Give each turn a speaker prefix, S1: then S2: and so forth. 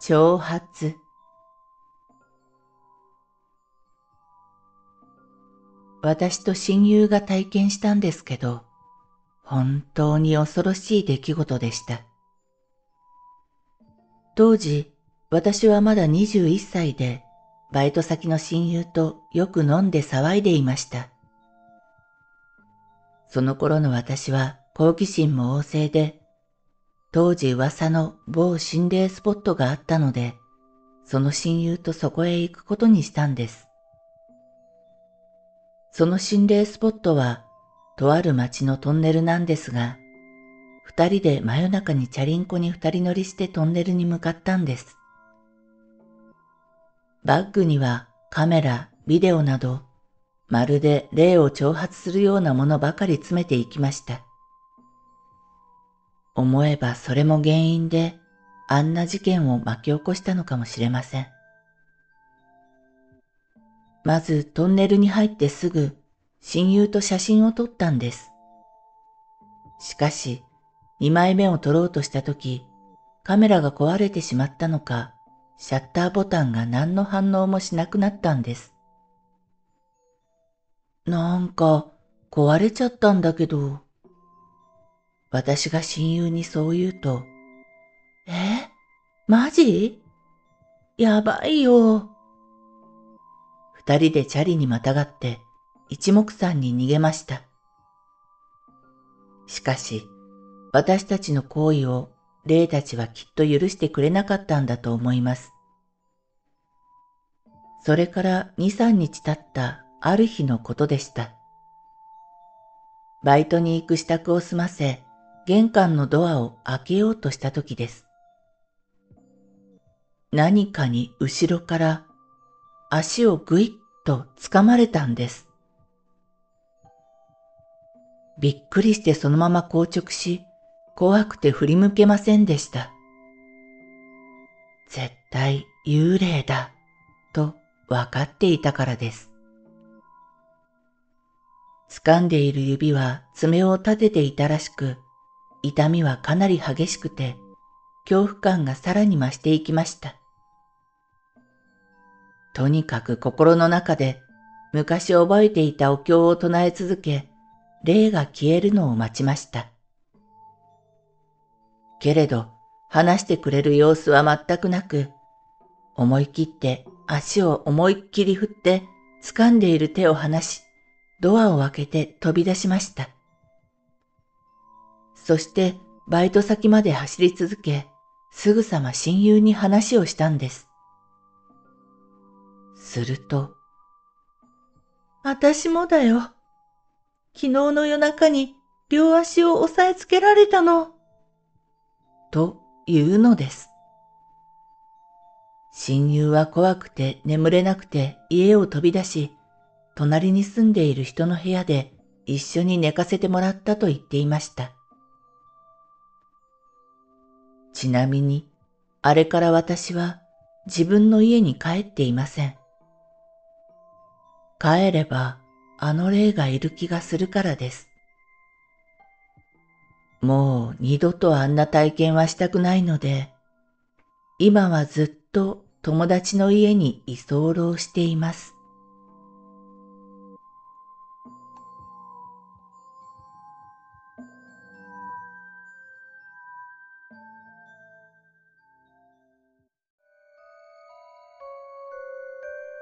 S1: 挑発私と親友が体験したんですけど、本当に恐ろしい出来事でした。当時、私はまだ21歳で、バイト先の親友とよく飲んで騒いでいました。その頃の私は好奇心も旺盛で、当時噂の某心霊スポットがあったので、その親友とそこへ行くことにしたんです。その心霊スポットは、とある町のトンネルなんですが、二人で真夜中にチャリンコに二人乗りしてトンネルに向かったんです。バッグにはカメラ、ビデオなど、まるで霊を挑発するようなものばかり詰めていきました。思えばそれも原因であんな事件を巻き起こしたのかもしれません。まずトンネルに入ってすぐ親友と写真を撮ったんです。しかし、二枚目を撮ろうとしたとき、カメラが壊れてしまったのか、シャッターボタンが何の反応もしなくなったんです。なんか壊れちゃったんだけど、私が親友にそう言うと、え？マジ？やばいよ。二人でチャリにまたがって一目散に逃げました。しかし、私たちの行為を霊たちはきっと許してくれなかったんだと思います。それから二三日経ったある日のことでした。バイトに行く支度を済ませ、玄関のドアを開けようとした時です。何かに後ろから足をぐいっと掴まれたんです。びっくりしてそのまま硬直し、怖くて振り向けませんでした。絶対幽霊だ、と分かっていたからです。掴んでいる指は爪を立てていたらしく、痛みはかなり激しくて、恐怖感がさらに増していきました。とにかく心の中で昔覚えていたお経を唱え続け、霊が消えるのを待ちました。けれど、話してくれる様子は全くなく、思い切って足を思いっきり振って掴んでいる手を離し、ドアを開けて飛び出しました。そしてバイト先まで走り続け、すぐさま親友に話をしたんです。すると、私もだよ。昨日の夜中に両足を押さえつけられたの。というのです。親友は怖くて眠れなくて家を飛び出し、隣に住んでいる人の部屋で一緒に寝かせてもらったと言っていました。ちなみに、あれから私は自分の家に帰っていません。帰ればあの霊がいる気がするからです。もう二度とあんな体験はしたくないので、今はずっと友達の家に居候しています。